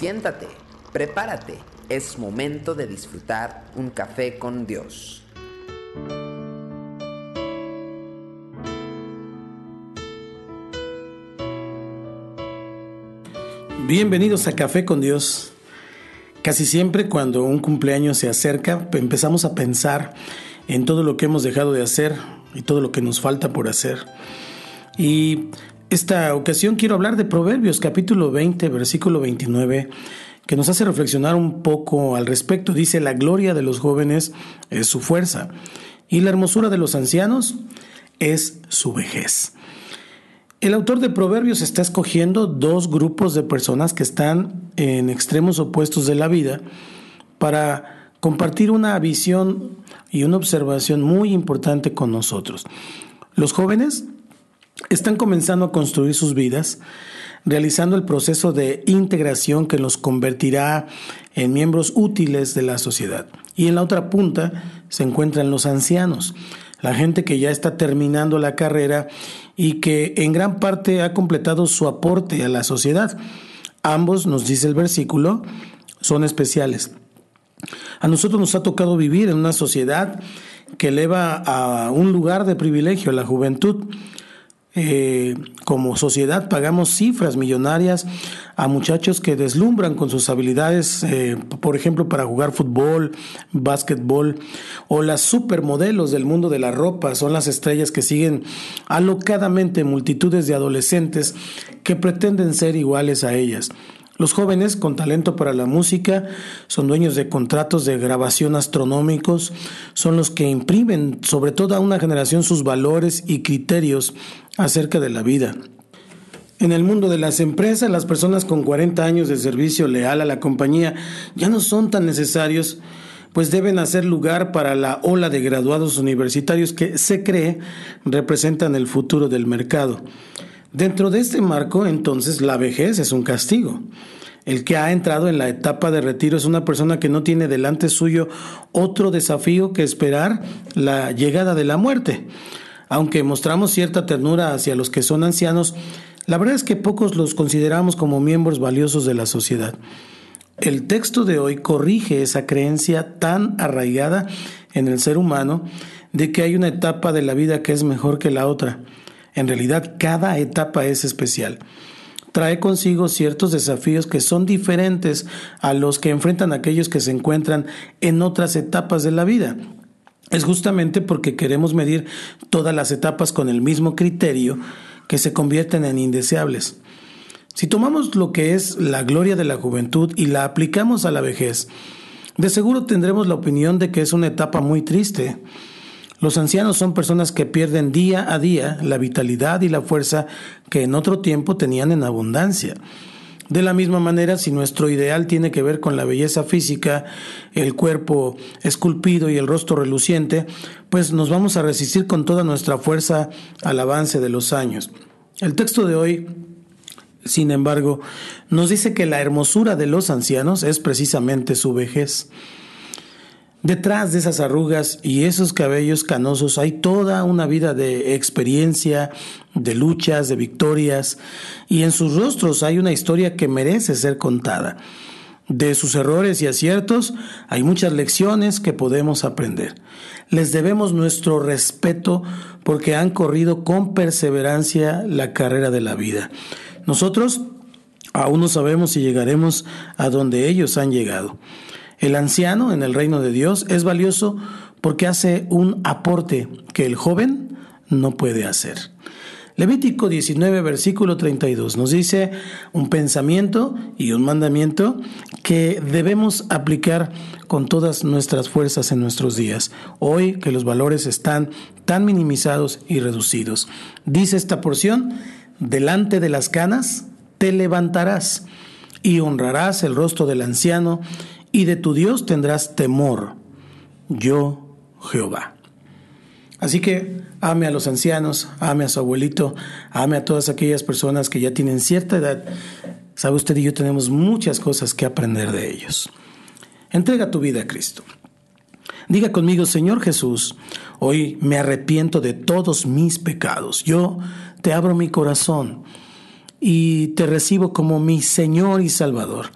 Siéntate, prepárate, es momento de disfrutar un café con Dios. Bienvenidos a Café con Dios. Casi siempre cuando un cumpleaños se acerca, empezamos a pensar en todo lo que hemos dejado de hacer y todo lo que nos falta por hacer. Y esta ocasión quiero hablar de Proverbios capítulo 20, versículo 29, que nos hace reflexionar un poco al respecto. Dice, la gloria de los jóvenes es su fuerza y la hermosura de los ancianos es su vejez. El autor de Proverbios está escogiendo dos grupos de personas que están en extremos opuestos de la vida para compartir una visión y una observación muy importante con nosotros. Los jóvenes están comenzando a construir sus vidas, realizando el proceso de integración que los convertirá en miembros útiles de la sociedad. Y en la otra punta se encuentran los ancianos, la gente que ya está terminando la carrera y que en gran parte ha completado su aporte a la sociedad. Ambos, nos dice el versículo, son especiales. A nosotros nos ha tocado vivir en una sociedad que eleva a un lugar de privilegio a la juventud eh, como sociedad pagamos cifras millonarias a muchachos que deslumbran con sus habilidades, eh, por ejemplo, para jugar fútbol, básquetbol, o las supermodelos del mundo de la ropa son las estrellas que siguen alocadamente multitudes de adolescentes que pretenden ser iguales a ellas. Los jóvenes con talento para la música son dueños de contratos de grabación astronómicos, son los que imprimen sobre toda una generación sus valores y criterios acerca de la vida. En el mundo de las empresas, las personas con 40 años de servicio leal a la compañía ya no son tan necesarios, pues deben hacer lugar para la ola de graduados universitarios que se cree representan el futuro del mercado. Dentro de este marco, entonces, la vejez es un castigo. El que ha entrado en la etapa de retiro es una persona que no tiene delante suyo otro desafío que esperar la llegada de la muerte. Aunque mostramos cierta ternura hacia los que son ancianos, la verdad es que pocos los consideramos como miembros valiosos de la sociedad. El texto de hoy corrige esa creencia tan arraigada en el ser humano de que hay una etapa de la vida que es mejor que la otra. En realidad, cada etapa es especial. Trae consigo ciertos desafíos que son diferentes a los que enfrentan aquellos que se encuentran en otras etapas de la vida. Es justamente porque queremos medir todas las etapas con el mismo criterio que se convierten en indeseables. Si tomamos lo que es la gloria de la juventud y la aplicamos a la vejez, de seguro tendremos la opinión de que es una etapa muy triste, los ancianos son personas que pierden día a día la vitalidad y la fuerza que en otro tiempo tenían en abundancia. De la misma manera, si nuestro ideal tiene que ver con la belleza física, el cuerpo esculpido y el rostro reluciente, pues nos vamos a resistir con toda nuestra fuerza al avance de los años. El texto de hoy, sin embargo, nos dice que la hermosura de los ancianos es precisamente su vejez. Detrás de esas arrugas y esos cabellos canosos hay toda una vida de experiencia, de luchas, de victorias, y en sus rostros hay una historia que merece ser contada. De sus errores y aciertos hay muchas lecciones que podemos aprender. Les debemos nuestro respeto porque han corrido con perseverancia la carrera de la vida. Nosotros aún no sabemos si llegaremos a donde ellos han llegado. El anciano en el reino de Dios es valioso porque hace un aporte que el joven no puede hacer. Levítico 19, versículo 32 nos dice un pensamiento y un mandamiento que debemos aplicar con todas nuestras fuerzas en nuestros días, hoy que los valores están tan minimizados y reducidos. Dice esta porción, delante de las canas te levantarás y honrarás el rostro del anciano y de tu Dios tendrás temor, yo Jehová. Así que ame a los ancianos, ame a su abuelito, ame a todas aquellas personas que ya tienen cierta edad. Sabe usted y yo tenemos muchas cosas que aprender de ellos. Entrega tu vida a Cristo. Diga conmigo, Señor Jesús, hoy me arrepiento de todos mis pecados. Yo te abro mi corazón y te recibo como mi Señor y Salvador.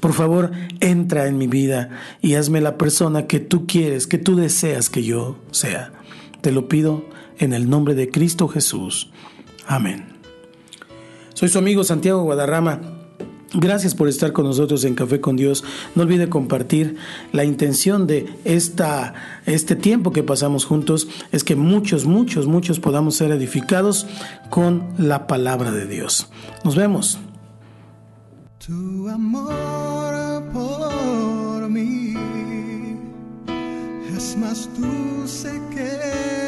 Por favor, entra en mi vida y hazme la persona que tú quieres, que tú deseas que yo sea. Te lo pido en el nombre de Cristo Jesús. Amén. Soy su amigo Santiago Guadarrama. Gracias por estar con nosotros en Café con Dios. No olvide compartir. La intención de esta, este tiempo que pasamos juntos es que muchos, muchos, muchos podamos ser edificados con la palabra de Dios. Nos vemos. Tu amor por mí es más dulce que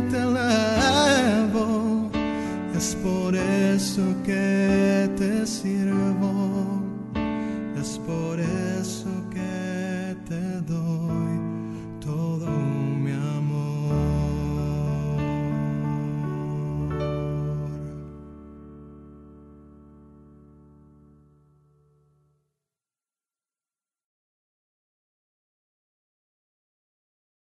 te alabo, es por eso que te sirvo, es por eso que te doy.